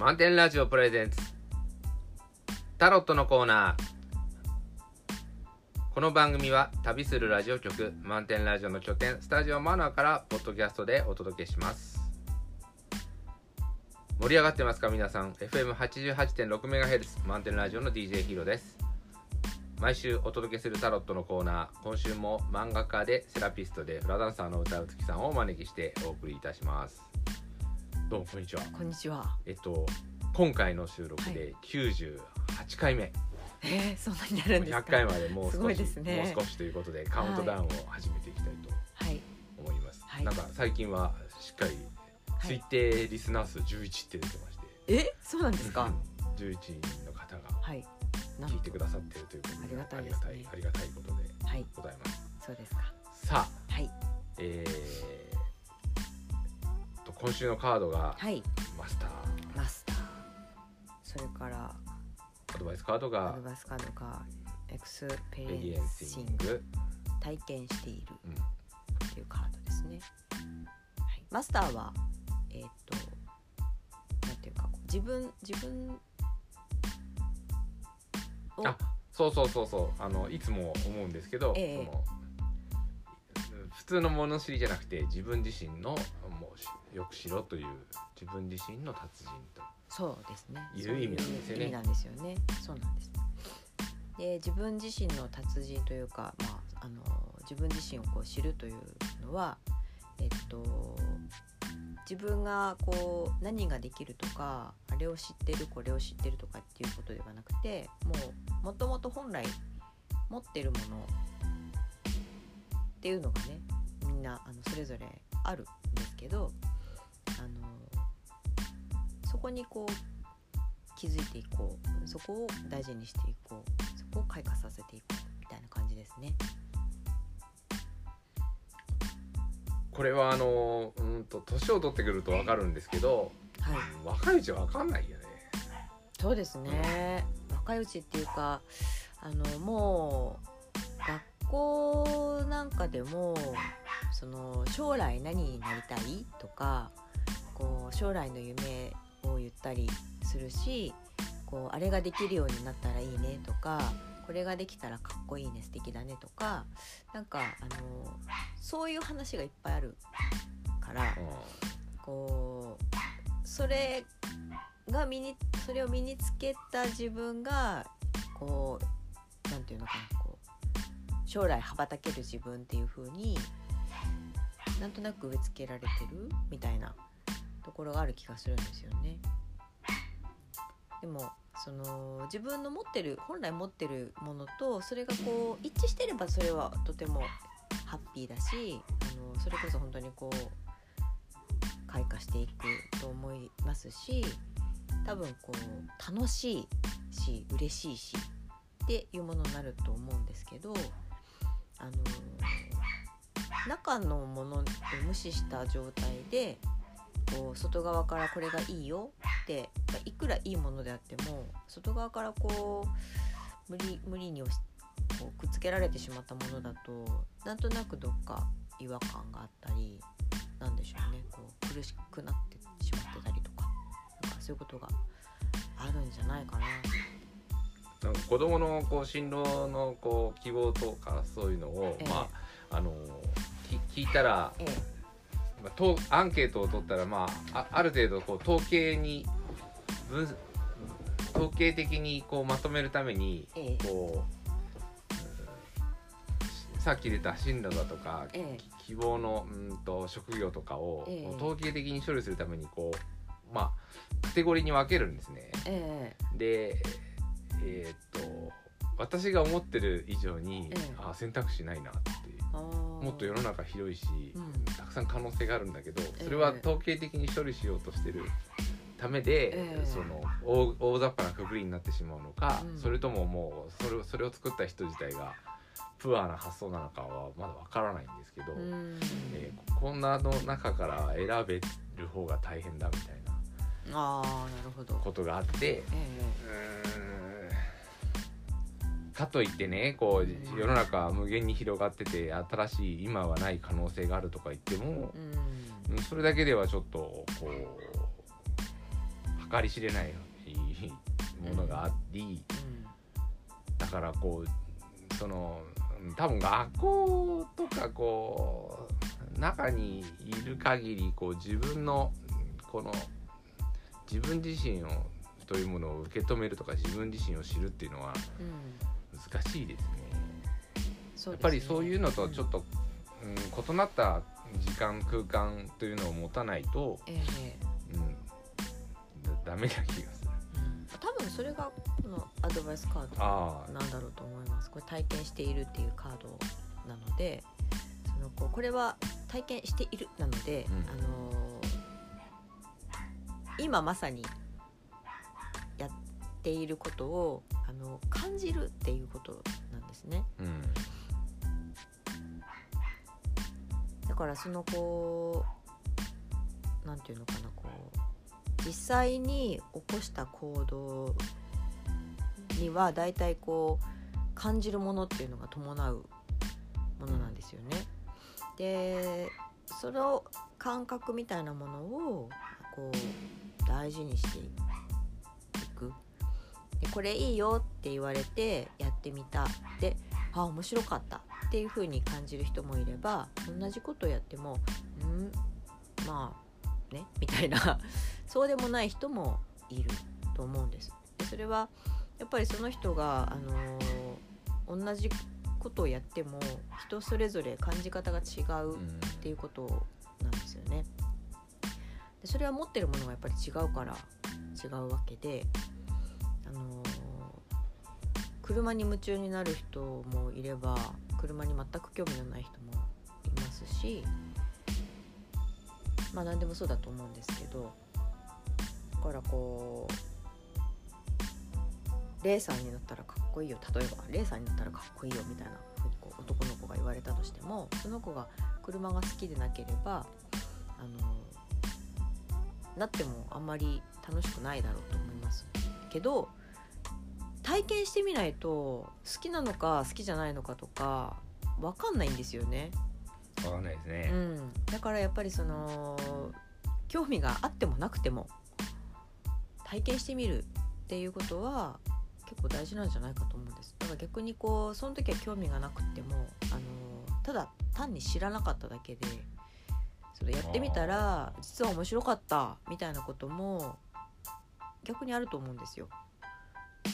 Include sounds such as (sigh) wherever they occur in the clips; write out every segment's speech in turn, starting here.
満点ラジオプレゼンツ。タロットのコーナー。この番組は旅するラジオ局満点ラジオの拠点スタジオマナーからポッドキャストでお届けします。盛り上がってますか皆さん？FM88.6MHz 満点ラジオの DJ ヒーローです。毎週お届けするタロットのコーナー。今週も漫画家でセラピストでフラダンサーの歌うつきさんをお招きしてお送りいたします。どうもこんにちはこんにちは。えっと今回の収録で98回目、えー、そんなになるんです100か。回までもうすご少し、いですねもう少しということでカウントダウンを始めていきたいとはい。思います、はいなんか最近はしっかりはい推定リスナー数11って出てまして、え、そうなんですか？11人の方がはい。なんと聞いてくださっているということでありがたいですねありがたいありがたいことではい。ございますそうですか。さあはい。えー、と今週のカードがはい。マスターマスター。それからアドバイスカードアがドバイスカードがエクスペエリリエンシエング体験しているうん、っていうカードですね。はい。マスターはえーっとなんていうか自分自分をあそうそうそうそうあのいつも思うんですけど、ええその普通の物知りじゃなくて自分自身のよくしろという自分自身の達人とそうですね。いう意味なんですよね意味なんですよね。そうなんです。で自分自身の達人というか、まあ、あの自分自身をこう知るというのは、えっと、自分がこう何ができるとかあれを知ってるこれを知ってるとかっていうことではなくてもうもともと本来持ってるものっていうのがねみんなあのそれぞれあるんですけどあのそこにこう気づいていこうそこを大事にしていこうそこを開花させていこうみたいな感じですね。これはあのうんと年を取ってくると分かるんですけど、はい、若いうちは分かんないよね。そうですね。若いうちっていうかあのもう学校なんかでもその将来何になりたいとかこう将来の夢を言ったりするしこうあれができるようになったらいいねとかこれができたらかっこいいね素敵だねとかなんかあのそういう話がいっぱいあるから。こうそれが身にそれを身につけた自分がこうなんていうのかなこう将来羽ばたける自分っていう風になんとなく植え付けられてるみたいなところがある気がするんですよね。でもその自分の持ってる本来持ってるものとそれがこう一致してればそれはとてもハッピーだしあのそれこそ本当にこう開花していくと思いますし多分こう楽しいし嬉しいしっていうものになると思うんですけどあの中のものを無視した状態でこう外側からこれがいいよっていくらいいものであっても外側からこう無理無理に押しこうくっつけられてしまったものだとなんとなくどっか違和感があったりなんでしょうねこう苦しくなってしまってたりとかなんかそういうことがあるんじゃないかな。なんか子供のこう進路のこう希望とかそういうのを、ええまああのき聞いたら、えまあ、とアンケートを取ったら、まあ、あある程度こう統計に分統計的にこうまとめるためにええ。こう、うんさっき出た進路だとか、え希望のうんと職業とかを、統計的に処理するためにこうまあカテゴリーに分けるんですね。ええ。でえーっと私が思ってる以上に、ええ。あ選択肢ないなってあーもっと世の中広いし、うん。たくさん可能性があるんだけどえそれは統計的に処理しようとしてるためで、ええ。その大大雑把なくくりになってしまうのか、うん。それとももうそれをそれを作った人自体がプアな発想なのかはまだわからないんですけど、うん。えーこんなの中から選べる方が大変だみたいなあーなるほど。ことがあって。え。うーんかといってねこう世の中は無限に広がってて新しい今はない可能性があるとか言ってもえ、うん。うんそれだけではちょっとこう計り知れないものがあり、だからこうその多分学校とかこう中にいる限りこう自分のこの自分自身をというものを受け止めるとか自分自身を知るっていうのは難しいですね。すね。やっぱりそういうのとちょっと、うん、異なった時間空間というのを持たないと、えー、うん、ダメな気がする。多分それがこのアドバイスカードなんだろうと思います。これ体験しているっていうカードなのでそのこうこれは体験しているなので、うん、あのー、今まさにやっていることをあの感じるっていうことなんですね。うん、だからそのこうなんていうのかなこう実際に起こした行動にはだいたいこう感じるものっていうのが伴うものなんですよね。でその感覚みたいなものをこう大事にしていくでこれいいよって言われてやってみた。であ面白かったっていう風に感じる人もいれば同じことをやってもんまあね？みたいな。(laughs) そうでもない人もいると思うんです。でそれはやっぱりその人が、あのー、同じことをやっても人それぞれ感じ方が違うっていうことなんですよね。でそれは持ってるものがやっぱり違うから違うわけで、あのー、車に夢中になる人もいれば車に全く興味のない人もいますしまあ何でもそうだと思うんですけどだからこうレーサーになったらかっこいいよ。例えばレーサーになったらかっこいいよみたいなふうにこう男の子が言われたとしてもその子が車が好きでなければあのなってもあんまり楽しくないだろうと思いますけど体験してみないと好きなのか好きじゃないのかとか分かんないんですよね。分かんないですね、うん、だからやっぱりその興味があってもなくても体験してみるっていうことは結構大事なんじゃないかと思うんです。だから逆にこうその時は興味がなくってもあのただ単に知らなかっただけでそれやってみたら実は面白かったみたいなことも逆にあると思うんですよ。だ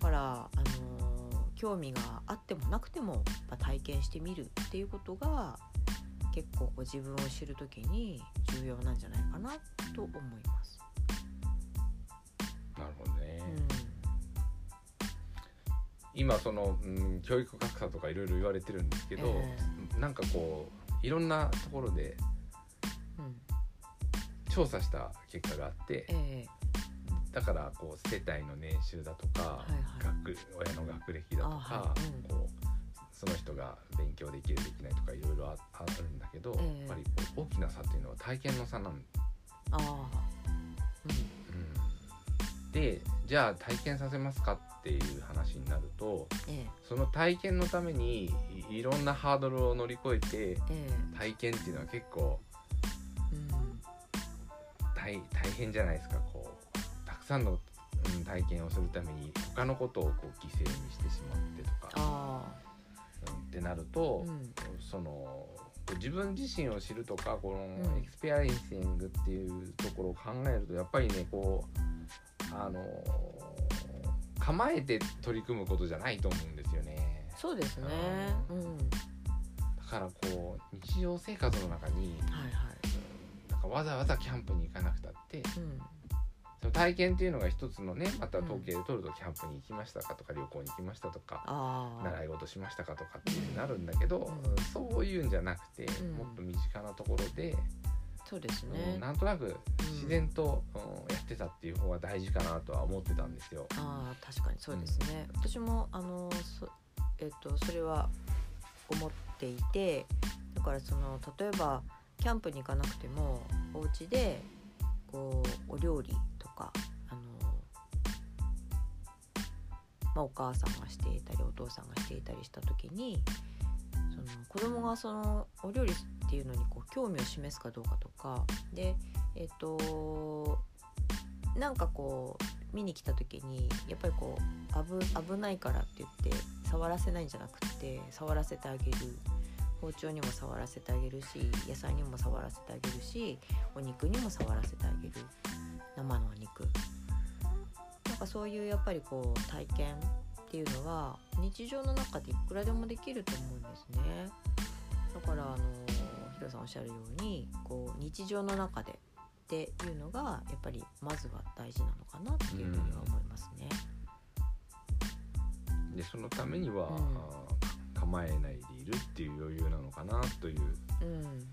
からあの興味があってもなくても、ま体験してみるっていうことが結構こう自分を知る時に重要なんじゃないかなと思います。なるほどね、うん、今その、うん、教育格差とかいろいろ言われてるんですけど、えー、なんかこういろんなところで、調査した結果があって、えー、だからこう世帯の年収だとか、はいはい、学親の学歴だとか、はい。うん、こうその人が勉強できるできないとかいろいろあるんだけど、えー、やっぱり大きな差っていうのは体験の差なんあ、うん。でじゃあ体験させますかっていう話になると、ええ、その体験のためにいろんなハードルを乗り越えて、え、体験っていうのは結構、うん、大大変じゃないですかこうさんの、うん、体験をするために他のことをこう犠牲にしてしまってとか、うん、ってなると、うん、その自分自身を知るとかこの experiencing っていうところを考えるとやっぱりねこうあの構えて取り組むことじゃないと思うんですよね。そうですね、うん、だからこう日常生活の中に、はいはい、なんかわざわざキャンプに行かなくたって、うん、その体験っていうのが一つのねまた統計で取るとキャンプに行きましたかとか旅行に行きましたとか、習い事しましたかとかっていうなるんだけど、うん、そういうんじゃなくて、もっと身近なところで。そうですね、うん、なんとなく自然と、うん、やってたっていう方が大事かなとは思ってたんですよ。あ確かにそうですね、うん、私もあのそ,、えーと、それは思っていてだからその例えばキャンプに行かなくてもお家でこうお料理とかあの、まあ、お母さんがしていたりお父さんがしていたりした時にその子供がそのお料理っていうのにこう興味を示すかどうかとかでえっ、ー、となんかこう見に来た時にやっぱりこう危危ないからって言って触らせないんじゃなくて触らせてあげる。包丁にも触らせてあげるし野菜にも触らせてあげるしお肉にも触らせてあげる。生のお肉。なんかそういうやっぱりこう体験っていうのは日常の中でいくらでもできると思うんですね。だからあのヒロさんおっしゃるようにこう日常の中でっていうのがやっぱりまずは大事なのかなっていうふうには思いますね。でそのためには、うん。構えないでいるっていう余裕なのかなという。うん、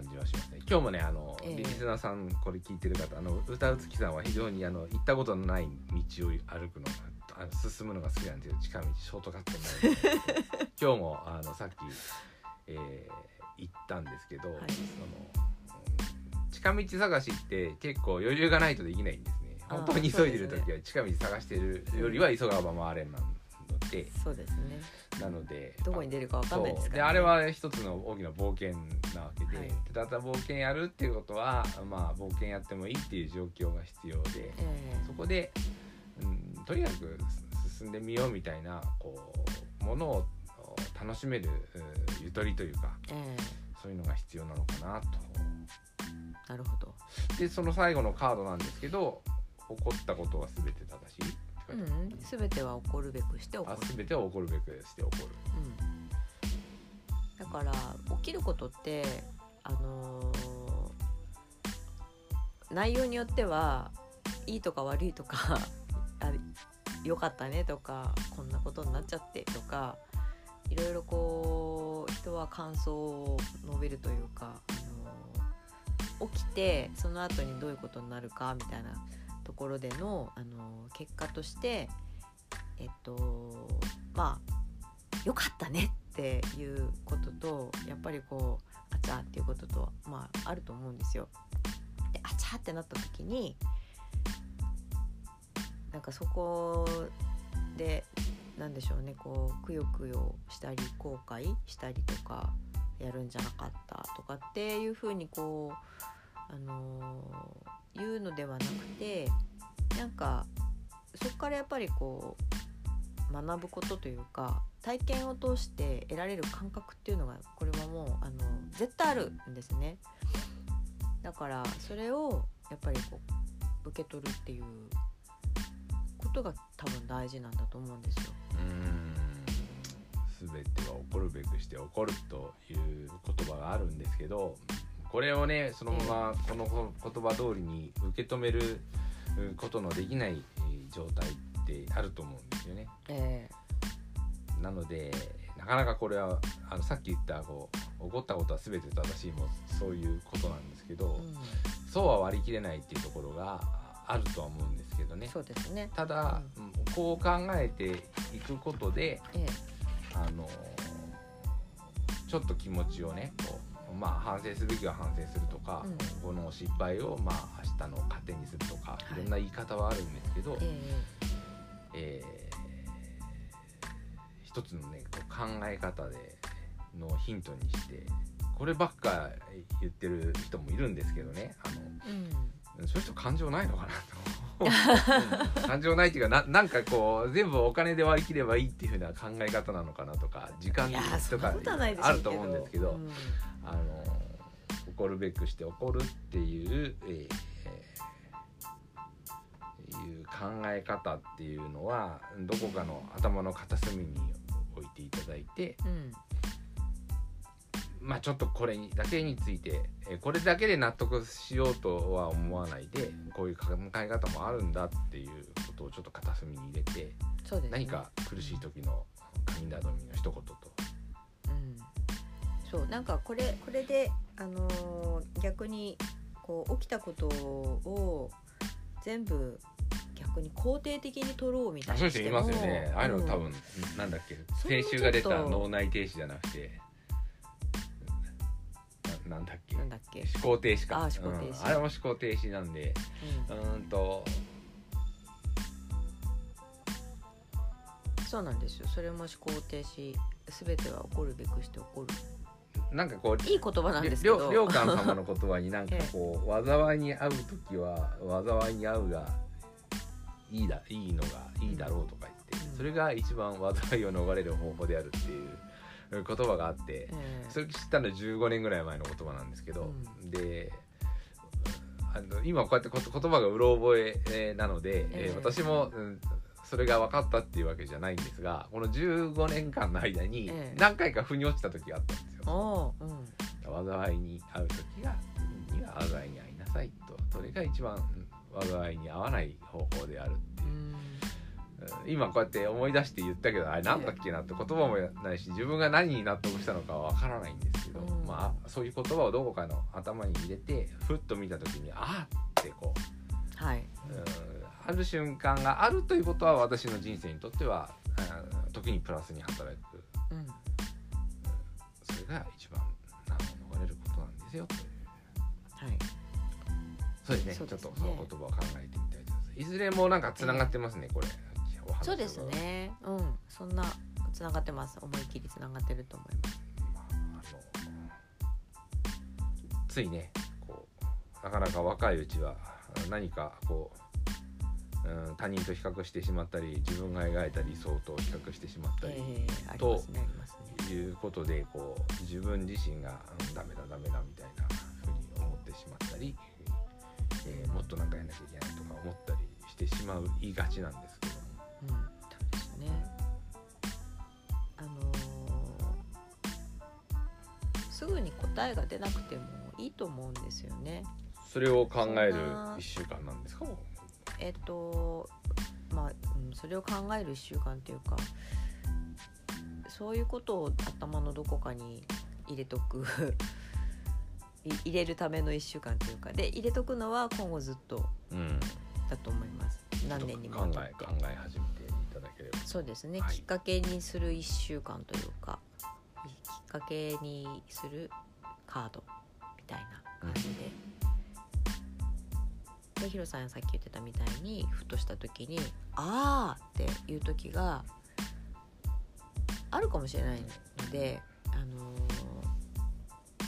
感じはしますね。今日もねあの、ええ。リスナーさんこれ聞いてる方あの歌うつきさんは非常にあの行ったことのない道を歩くのがあの進むのが好きなんですよ近道ショートカットになる (laughs) 今日もあのさっき、えー行ったんですけど、はい。そのうん近道探しって結構余裕がないとできないんですね。本当に急いでる時は近道探してるよりは急がば回れんなので。そうですねなので (laughs) どこに出るかわかんないですから、ね、あれは一つの大きな冒険なわけで、はい。でただ冒険やるっていうことはまあ冒険やってもいいっていう状況が必要でえそこで、うん、とにかく進んでみようみたいなこうものを楽しめるうんゆとりというかええ。そういうのが必要なのかなと。えなるほど。でその最後のカードなんですけど起こったことは全て正しいうん全ては起こるべくして起こある、全ては起こるべくして起こる。うん、だから起きることってあのー内容によってはいいとか悪いとか (laughs) あ良かったねとかこんなことになっちゃってとかいろいろこう人は感想を述べるというか、あのー起きてその後にどういうことになるかみたいなところでの、あの結果としてえっとまあ良かったねっていうこととやっぱりこうあちゃっていうこととまああると思うんですよ。であちゃってなった時になんかそこでなんでしょうねこうくよくよしたり後悔したりとかやるんじゃなかったとかっていうふうにこう、あのー言うのではなくてなんかそこからやっぱりこう学ぶことというか体験を通して得られる感覚っていうのがこれはもうあの絶対あるんですねだからそれをやっぱりこう受け取るっていうことが多分大事なんだと思うんですよ。うん全ては起こるべくして起こるという言葉があるんですけどこれをねそのままこの言葉通りに受け止めるうんことのできないえー状態ってあると思うんですよね。えなのでなかなかこれはあのさっき言ったこう起こったことは全て正しいもそういうことなんですけど、うんそうは割り切れないっていうところがあるとは思うんですけどね。そうですね。ただ、うんこう考えていくことでえあのちょっと気持ちをねこう、まあ、反省すべきは反省するとか、うん。この失敗を、まあ、明日の糧にするとかはい。いろんな言い方はあるんですけど、ええ。えー一つのねこう考え方でのヒントにしてこればっか言ってる人もいるんですけどねあのえうん。そういう人感情ないのかなと感情ないっていうかななんかこう全部お金で割り切ればいいっていうふうな考え方なのかなとか時間とかあると思うんですけど、うんあの怒るべくして怒るっていう、えーえーいう考え方っていうのはどこかの頭の片隅に置いていただいてうんまあちょっとこれにだけについて、えーこれだけで納得しようとは思わないでこういう考え方もあるんだっていうことをちょっと片隅に入れてそうですね。何か苦しい時の神頼みの一言と。うん、そうなんかこれこれで、あのー逆にこう起きたことを全部逆に肯定的に取ろうみたいにあそういう人いますよね。ああいうの多うん。分、なんだっけ。先週が出た脳内停止じゃなくてななんだっけ？なんだっけ、思考停止か。あー思考停止。うん。あれも思考停止なんで。うん。とん、そうなんですよ。それも思考停止全ては起こるべくして起こる。なんかこういい言葉なんですけど。りょうかん様の言葉になんかこう、(laughs) 災いに遭う時は災いに遭うがいいだいいのがいいだろうとか言って、うん。それが一番災いを逃れる方法であるっていう言葉があって、ええそれ知ったのは15年ぐらい前の言葉なんですけど、うであの今こうやって言葉がうろ覚ええーなので、えーええ私も、うんそれが分かったっていうわけじゃないんですがこの15年間の間にええ。何回か腑に落ちた時があったんですよ。おううん。災いに遭う時がには災いに遭いなさいと。それが一番うん災いに遭わない方法であるっていう。う今こうやって思い出して言ったけどあれなんだっけなって言葉もないし自分が何に納得したのかは分からないんですけど、うん。まあそういう言葉をどこかの頭に入れてふっと見た時にああってこう、はい。うんある瞬間があるということは私の人生にとっては、うん時にプラスに働く。うん。それが一番難を逃れることなんですよという。はい。そうですね。ね。ちょっとその言葉を考えてみたいと思います。いずれもなんかつながってますね、これお話そうですね。うん。そんなつながってます思い切りつながってると思いますついねこうなかなか若いうちは何かこう、うん、他人と比較してしまったり自分が描いた理想と比較してしまったり、ええありますねね。いうことでこう自分自身が、うん、ダメだダメだみたいなふうに思ってしまったり、えーもっとなんかやんなきゃいけないとか思ったりしてしまう言いがちなんですけどもうん。そうですね。あのーすぐに答えが出なくてもいいと思うんですよね。それを考えるそんな1週間なんですか？えっとまあ、うん、それを考える1週間っていうかそういうことを頭のどこかに入れとく。(laughs) い入れるための1週間というか。で入れとくのは今後ずっと。うんだと思います何年にも考え考え始めていただければそうですね、はいきっかけにする1週間というかきっかけにするカードみたいな感じで。でヒロさんがさっき言ってたみたいにふとした時に「ああ!」っていう時があるかもしれないので、あのー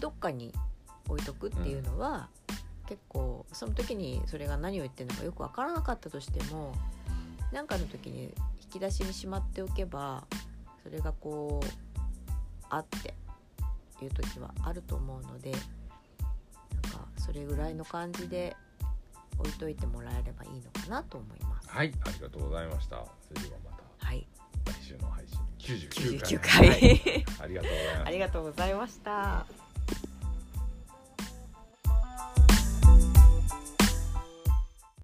どっかに置いとくっていうのは、結構その時にそれが何を言ってるのかよく分からなかったとしても何かの時に引き出しにしまっておけばそれがこうあっていう時はあると思うのでなんかそれぐらいの感じで置いといてもらえればいいのかなと思います。はいありがとうございました。それではまたはい、来週の配信99回。99回、ありがとうございました。(laughs) ありがとうございました。